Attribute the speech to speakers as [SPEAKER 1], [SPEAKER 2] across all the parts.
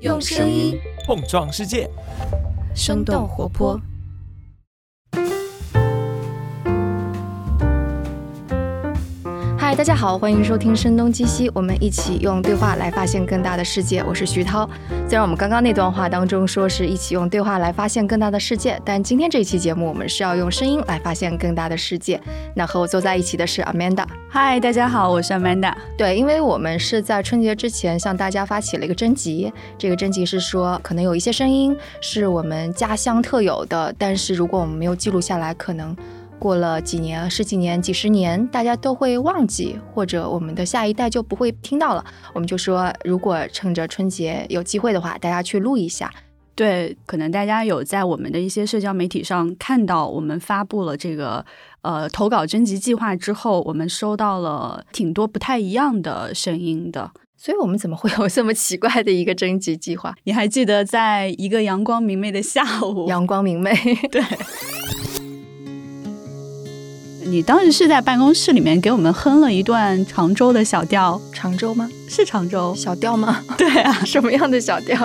[SPEAKER 1] 用声音
[SPEAKER 2] 碰撞世界，
[SPEAKER 1] 生动活泼。大家好，欢迎收听《声东击西》，我们一起用对话来发现更大的世界。我是徐涛。虽然我们刚刚那段话当中说是一起用对话来发现更大的世界，但今天这期节目我们是要用声音来发现更大的世界。那和我坐在一起的是 Amanda。
[SPEAKER 3] 嗨，大家好，我是 Amanda。
[SPEAKER 1] 对，因为我们是在春节之前向大家发起了一个征集，这个征集是说可能有一些声音是我们家乡特有的，但是如果我们没有记录下来，可能。过了几年、十几年、几十年，大家都会忘记，或者我们的下一代就不会听到了。我们就说，如果趁着春节有机会的话，大家去录一下。
[SPEAKER 3] 对，可能大家有在我们的一些社交媒体上看到，我们发布了这个呃投稿征集计划之后，我们收到了挺多不太一样的声音的。
[SPEAKER 1] 所以我们怎么会有这么奇怪的一个征集计划？
[SPEAKER 3] 你还记得在一个阳光明媚的下午？
[SPEAKER 1] 阳光明媚，
[SPEAKER 3] 对。你当时是在办公室里面给我们哼了一段常州的小调，
[SPEAKER 1] 常州吗？
[SPEAKER 3] 是常州
[SPEAKER 1] 小调吗？
[SPEAKER 3] 对啊，
[SPEAKER 1] 什么样的小调？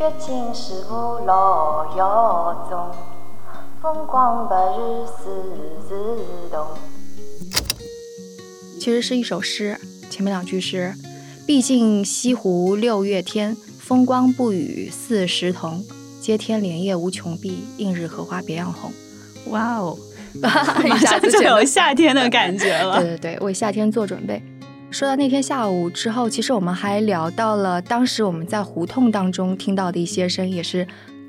[SPEAKER 1] 月尽时无路遥踪，风光白日思自动。其实是一首诗，前面两句是：毕竟西湖六月天，风光不与四时同。接天莲叶无穷碧，映日荷花别样红。
[SPEAKER 3] 哇哦！
[SPEAKER 1] 一下子
[SPEAKER 3] 就有夏天的感觉了。
[SPEAKER 1] 对 对对，为夏天做准备。说到那天下午之后，其实我们还聊到了当时我们在胡同当中听到的一些声音，也是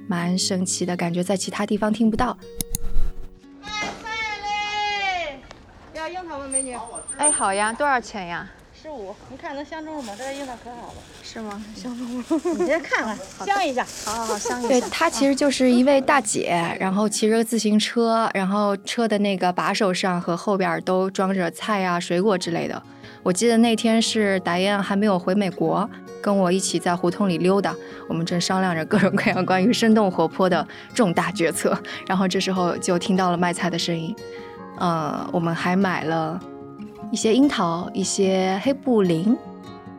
[SPEAKER 1] 蛮神奇的感觉，在其他地方听不到。
[SPEAKER 4] 卖菜嘞！要樱桃吗，美女？
[SPEAKER 5] 哎，好呀，多少钱呀？
[SPEAKER 4] 十五，你看能相中吗？这个樱桃可好了，
[SPEAKER 5] 是吗？
[SPEAKER 4] 相中了，你先看看，香一下。
[SPEAKER 5] 好好好，香一下。
[SPEAKER 1] 对，她其实就是一位大姐，然后骑着自行车，然后车的那个把手上和后边都装着菜啊、水果之类的。我记得那天是达燕还没有回美国，跟我一起在胡同里溜达，我们正商量着各种各样关于生动活泼的重大决策。然后这时候就听到了卖菜的声音，呃，我们还买了。一些樱桃，一些黑布林。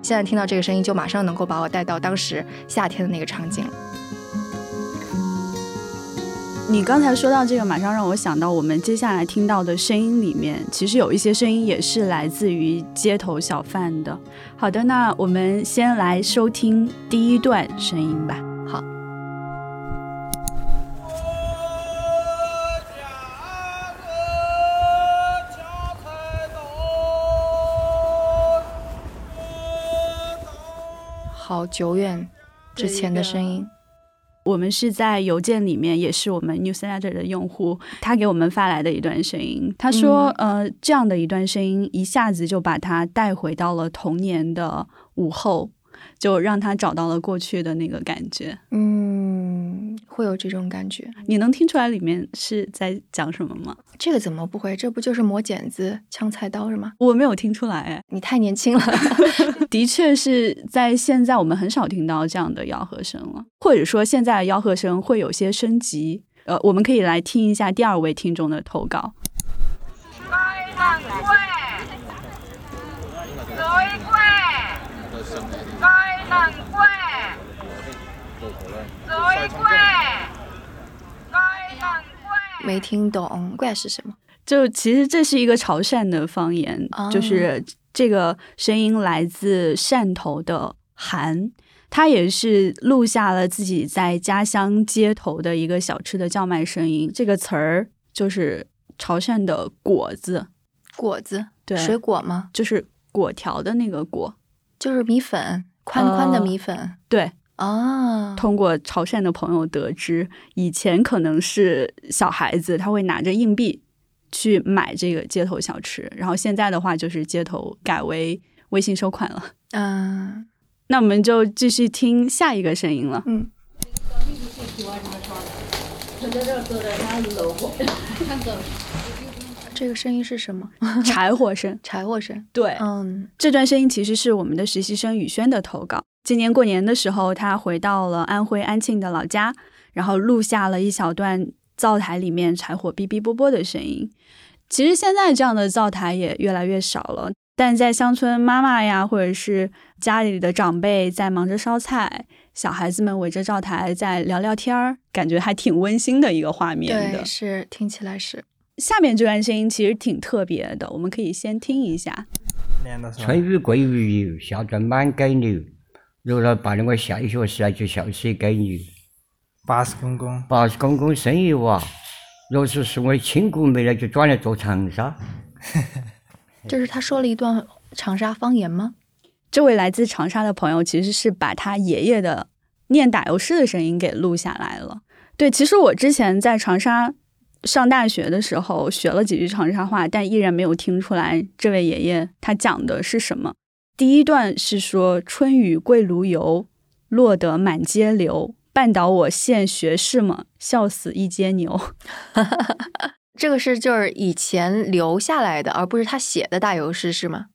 [SPEAKER 1] 现在听到这个声音，就马上能够把我带到当时夏天的那个场景。
[SPEAKER 3] 你刚才说到这个，马上让我想到我们接下来听到的声音里面，其实有一些声音也是来自于街头小贩的。好的，那我们先来收听第一段声音吧。
[SPEAKER 1] 好。久远之前的声音，
[SPEAKER 3] 我们是在邮件里面，也是我们 Newsletter 的用户，他给我们发来的一段声音。他说：“呃，这样的一段声音，一下子就把他带回到了童年的午后。”就让他找到了过去的那个感觉，
[SPEAKER 1] 嗯，会有这种感觉。
[SPEAKER 3] 你能听出来里面是在讲什么吗？
[SPEAKER 1] 这个怎么不会？这不就是磨剪子、枪菜刀是吗？
[SPEAKER 3] 我没有听出来，哎，
[SPEAKER 1] 你太年轻了。
[SPEAKER 3] 的确是在现在我们很少听到这样的吆喝声了，或者说现在的吆喝声会有些升级。呃，我们可以来听一下第二位听众的投稿。
[SPEAKER 1] 没听懂“怪”是什么？
[SPEAKER 3] 就其实这是一个潮汕的方言，就是这个声音来自汕头的韩，他也是录下了自己在家乡街头的一个小吃的叫卖声音。这个词儿就是潮汕的“果子”，
[SPEAKER 1] 果子，
[SPEAKER 3] 对，
[SPEAKER 1] 水果吗？
[SPEAKER 3] 就是果条的那个果，
[SPEAKER 1] 就是米粉，宽宽的米粉，
[SPEAKER 3] 对。
[SPEAKER 1] 啊！
[SPEAKER 3] 通过潮汕的朋友得知，以前可能是小孩子他会拿着硬币去买这个街头小吃，然后现在的话就是街头改为微信收款了。
[SPEAKER 1] 嗯，
[SPEAKER 3] 那我们就继续听下一个声音了。
[SPEAKER 1] 嗯。这个声音是什么？
[SPEAKER 3] 柴火声，
[SPEAKER 1] 柴火声。
[SPEAKER 3] 对，
[SPEAKER 1] 嗯，
[SPEAKER 3] 这段声音其实是我们的实习生宇轩的投稿。今年过年的时候，他回到了安徽安庆的老家，然后录下了一小段灶台里面柴火哔哔啵啵的声音。其实现在这样的灶台也越来越少了。但在乡村，妈妈呀，或者是家里的长辈在忙着烧菜，小孩子们围着灶台在聊聊天儿，感觉还挺温馨的一个画面的。
[SPEAKER 1] 是听起来是。
[SPEAKER 3] 下面这段声音其实挺特别的，我们可以先听一下。
[SPEAKER 2] 春雨贵如油，夏种满街流。如若办了我下学时，就笑死给牛。
[SPEAKER 6] 八十公公，
[SPEAKER 2] 八十公公生一娃。若是是我亲姑妹呢，就转来做长沙。
[SPEAKER 1] 这是他说了一段长沙方言吗？
[SPEAKER 3] 这位来自长沙的朋友其实是把他爷爷的念打油诗的声音给录下来了。对，其实我之前在长沙上大学的时候学了几句长沙话，但依然没有听出来这位爷爷他讲的是什么。第一段是说“春雨贵如油，落得满街流，绊倒我现学士们，笑死一街牛。”
[SPEAKER 1] 这个是就是以前留下来的，而不是他写的大油诗，是吗？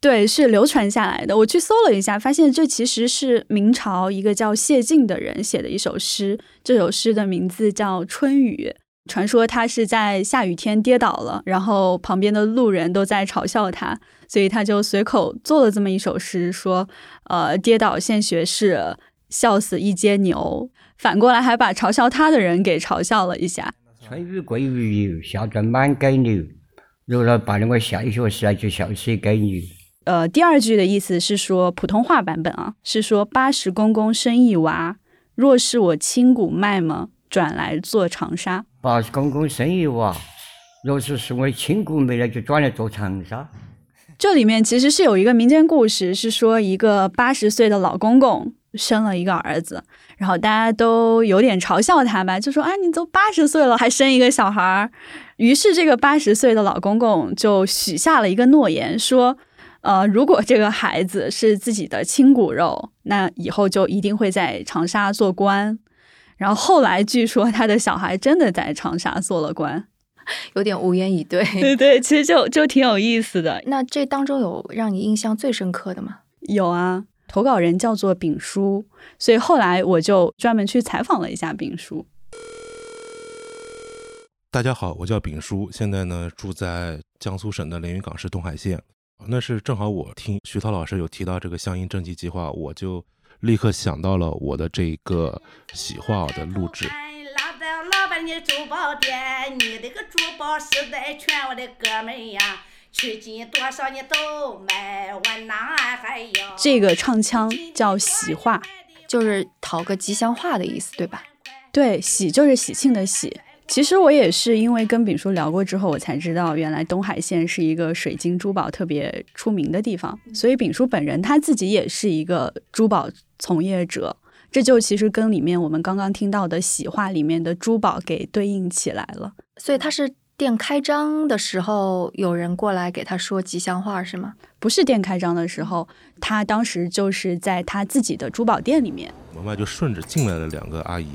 [SPEAKER 3] 对，是流传下来的。我去搜了一下，发现这其实是明朝一个叫谢晋的人写的一首诗。这首诗的名字叫《春雨》，传说他是在下雨天跌倒了，然后旁边的路人都在嘲笑他，所以他就随口做了这么一首诗，说：“呃，跌倒现学士，笑死一街牛。”反过来还把嘲笑他的人给嘲笑了一下。
[SPEAKER 2] 春雨贵如油，夏装满街牛。如若办了我下学时，就笑死街牛。
[SPEAKER 3] 呃，第二句的意思是说普通话版本啊，是说八十公公生一娃，若是我亲骨脉嘛，转来做长沙。
[SPEAKER 2] 八十公公生一娃，若是是我亲骨脉呢，就转来做长沙。
[SPEAKER 3] 这里面其实是有一个民间故事，是说一个八十岁的老公公。生了一个儿子，然后大家都有点嘲笑他吧，就说啊，你都八十岁了还生一个小孩儿。于是这个八十岁的老公公就许下了一个诺言，说，呃，如果这个孩子是自己的亲骨肉，那以后就一定会在长沙做官。然后后来据说他的小孩真的在长沙做了官，
[SPEAKER 1] 有点无言以对。
[SPEAKER 3] 对对，其实就就挺有意思的。
[SPEAKER 1] 那这当中有让你印象最深刻的吗？
[SPEAKER 3] 有啊。投稿人叫做丙叔，所以后来我就专门去采访了一下丙叔。
[SPEAKER 7] 大家好，我叫丙叔，现在呢住在江苏省的连云港市东海县。那是正好我听徐涛老师有提到这个乡音正气计划，我就立刻想到了我的这个喜话的录制。老板，你珠宝店，你这个珠宝实在全，我的哥们呀。多少你都买，我，哪还要？这个唱腔叫喜话，
[SPEAKER 1] 就是讨个吉祥话的意思，对吧？
[SPEAKER 3] 对，喜就是喜庆的喜。其实我也是因为跟丙叔聊过之后，我才知道原来东海县是一个水晶珠宝特别出名的地方。所以丙叔本人他自己也是一个珠宝从业者，这就其实跟里面我们刚刚听到的喜话里面的珠宝给对应起来了。
[SPEAKER 1] 所以他是。店开张的时候，有人过来给他说吉祥话是吗？
[SPEAKER 3] 不是店开张的时候，他当时就是在他自己的珠宝店里面。
[SPEAKER 7] 门外就顺着进来了两个阿姨，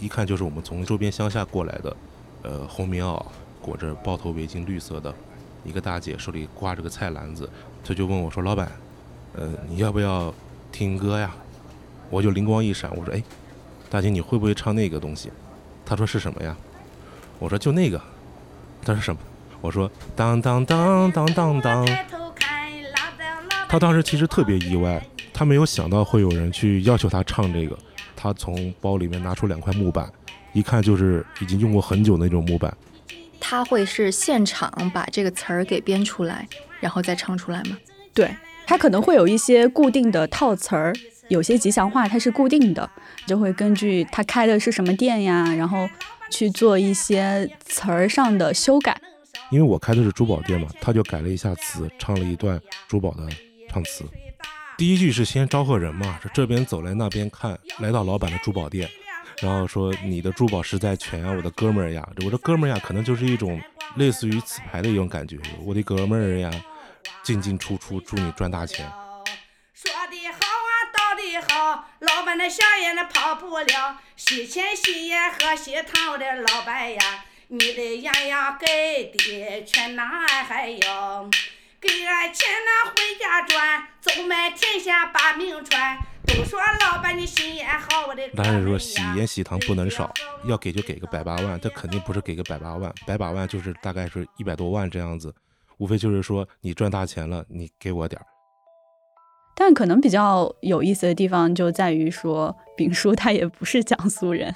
[SPEAKER 7] 一看就是我们从周边乡下过来的。呃，红棉袄，裹着包头围巾，绿色的。一个大姐手里挂着个菜篮子，她就问我说：“老板，呃，你要不要听歌呀？”我就灵光一闪，我说：“哎，大姐，你会不会唱那个东西？”她说：“是什么呀？”我说：“就那个。”她说什么？我说当当当当当当。她当时其实特别意外，她没有想到会有人去要求她唱这个。他从包里面拿出两块木板，一看就是已经用过很久的那种木板。
[SPEAKER 1] 他会是现场把这个词儿给编出来，然后再唱出来吗？
[SPEAKER 3] 对他可能会有一些固定的套词儿，有些吉祥话它是固定的，就会根据他开的是什么店呀，然后。去做一些词儿上的修改，
[SPEAKER 7] 因为我开的是珠宝店嘛，他就改了一下词，唱了一段珠宝的唱词。第一句是先招呼人嘛，说这边走来那边看，来到老板的珠宝店，然后说你的珠宝实在全呀，我的哥们儿呀，我的哥们儿呀，可能就是一种类似于词牌的一种感觉，我的哥们儿呀，进进出出，祝你赚大钱。说的好啊，道的好，老板的香烟那跑不了，喜钱喜烟喝喜糖，我的老板呀，你的烟呀给的全哪还要？给俺钱那回家转，走满天下把名传。都说老板你心眼好，我的男人说喜烟喜糖不能少，要给就给个百八万，他肯定不是给个百八万，百八万就是大概是一百多万这样子。无非就是说你赚大钱了，你给我点儿。
[SPEAKER 3] 但可能比较有意思的地方就在于说，丙叔他也不是江苏人，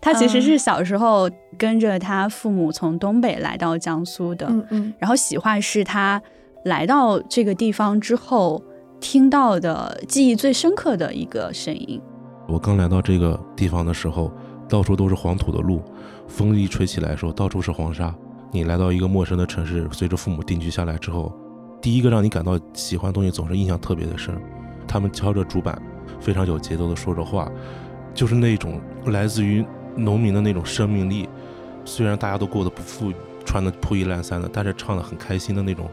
[SPEAKER 3] 他其实是小时候跟着他父母从东北来到江苏的。
[SPEAKER 1] 嗯嗯，
[SPEAKER 3] 然后喜欢是他来到这个地方之后听到的记忆最深刻的一个声音。
[SPEAKER 7] 我刚来到这个地方的时候，到处都是黄土的路，风一吹起来的时候，到处是黄沙。你来到一个陌生的城市，随着父母定居下来之后。第一个让你感到喜欢的东西，总是印象特别的深。他们敲着竹板，非常有节奏的说着话，就是那种来自于农民的那种生命力。虽然大家都过得不富裕，穿的破衣烂衫的，但是唱的很开心的那种，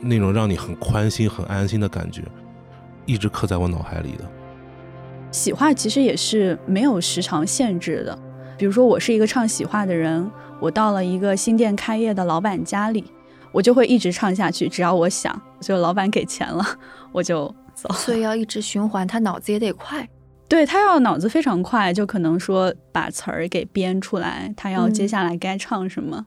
[SPEAKER 7] 那种让你很宽心、很安心的感觉，一直刻在我脑海里的。
[SPEAKER 3] 喜话其实也是没有时长限制的，比如说我是一个唱喜话的人，我到了一个新店开业的老板家里。我就会一直唱下去，只要我想，就老板给钱了，我就走。
[SPEAKER 1] 所以要一直循环，他脑子也得快。
[SPEAKER 3] 对他要脑子非常快，就可能说把词儿给编出来，他要接下来该唱什么。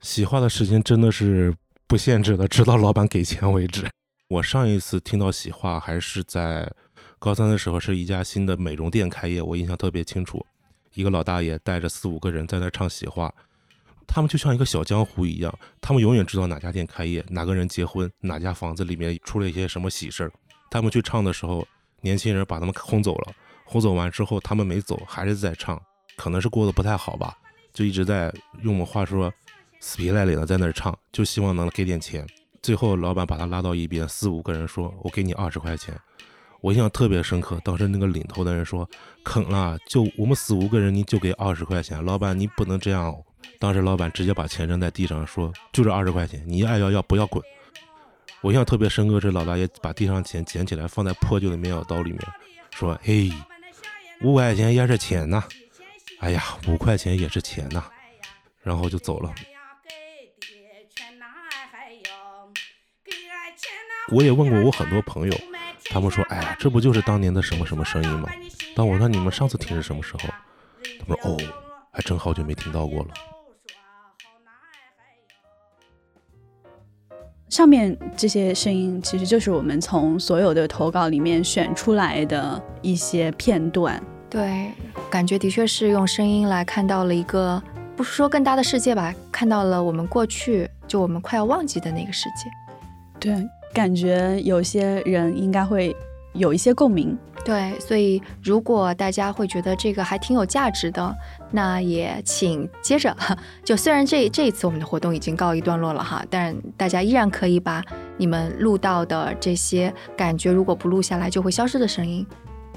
[SPEAKER 7] 喜话的时间真的是不限制的，直到老板给钱为止。我上一次听到喜话还是在高三的时候，是一家新的美容店开业，我印象特别清楚。一个老大爷带着四五个人在那唱喜话。他们就像一个小江湖一样，他们永远知道哪家店开业，哪个人结婚，哪家房子里面出了一些什么喜事儿。他们去唱的时候，年轻人把他们轰走了，轰走完之后，他们没走，还是在唱，可能是过得不太好吧，就一直在用我们话说，死皮赖脸的在那儿唱，就希望能给点钱。最后老板把他拉到一边，四五个人说：“我给你二十块钱。”我印象特别深刻，当时那个领头的人说：“坑了，就我们四五个人，你就给二十块钱。老板，你不能这样。”当时老板直接把钱扔在地上，说：“就这二十块钱，你爱要要，不要滚。”我印象特别深刻，这老大爷把地上钱捡起来，放在破旧的棉袄兜里面，说：“嘿，五块钱也是钱呐，哎呀，五块钱也是钱呐。”然后就走了。我也问过我很多朋友，他们说：“哎呀，这不就是当年的什么什么声音吗？”当我说：“你们上次听是什么时候？”他们说：“哦，还真好久没听到过了。”
[SPEAKER 3] 上面这些声音其实就是我们从所有的投稿里面选出来的一些片段。
[SPEAKER 1] 对，感觉的确是用声音来看到了一个，不是说更大的世界吧，看到了我们过去就我们快要忘记的那个世界。
[SPEAKER 3] 对，感觉有些人应该会有一些共鸣。
[SPEAKER 1] 对，所以如果大家会觉得这个还挺有价值的，那也请接着。就虽然这这一次我们的活动已经告一段落了哈，但大家依然可以把你们录到的这些感觉，如果不录下来就会消失的声音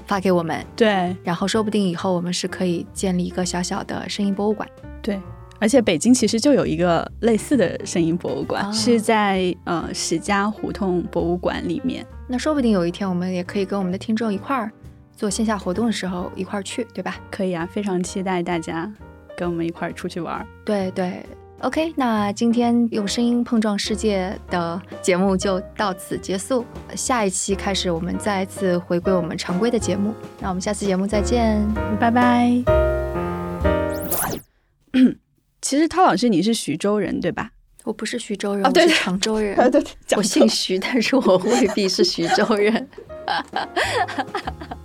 [SPEAKER 1] 发给我们。
[SPEAKER 3] 对，
[SPEAKER 1] 然后说不定以后我们是可以建立一个小小的声音博物馆。
[SPEAKER 3] 对。而且北京其实就有一个类似的声音博物馆，是在呃史家胡同博物馆里面。
[SPEAKER 1] 那说不定有一天我们也可以跟我们的听众一块儿做线下活动的时候一块儿去，对吧？
[SPEAKER 3] 可以啊，非常期待大家跟我们一块儿出去玩儿。
[SPEAKER 1] 对对，OK，那今天用声音碰撞世界的节目就到此结束。下一期开始，我们再次回归我们常规的节目。那我们下次节目再见，
[SPEAKER 3] 拜拜。其实涛老师，你是徐州人对吧？
[SPEAKER 1] 我不是徐州人，我是常州 人。对，我姓徐，但是我未必是徐州人。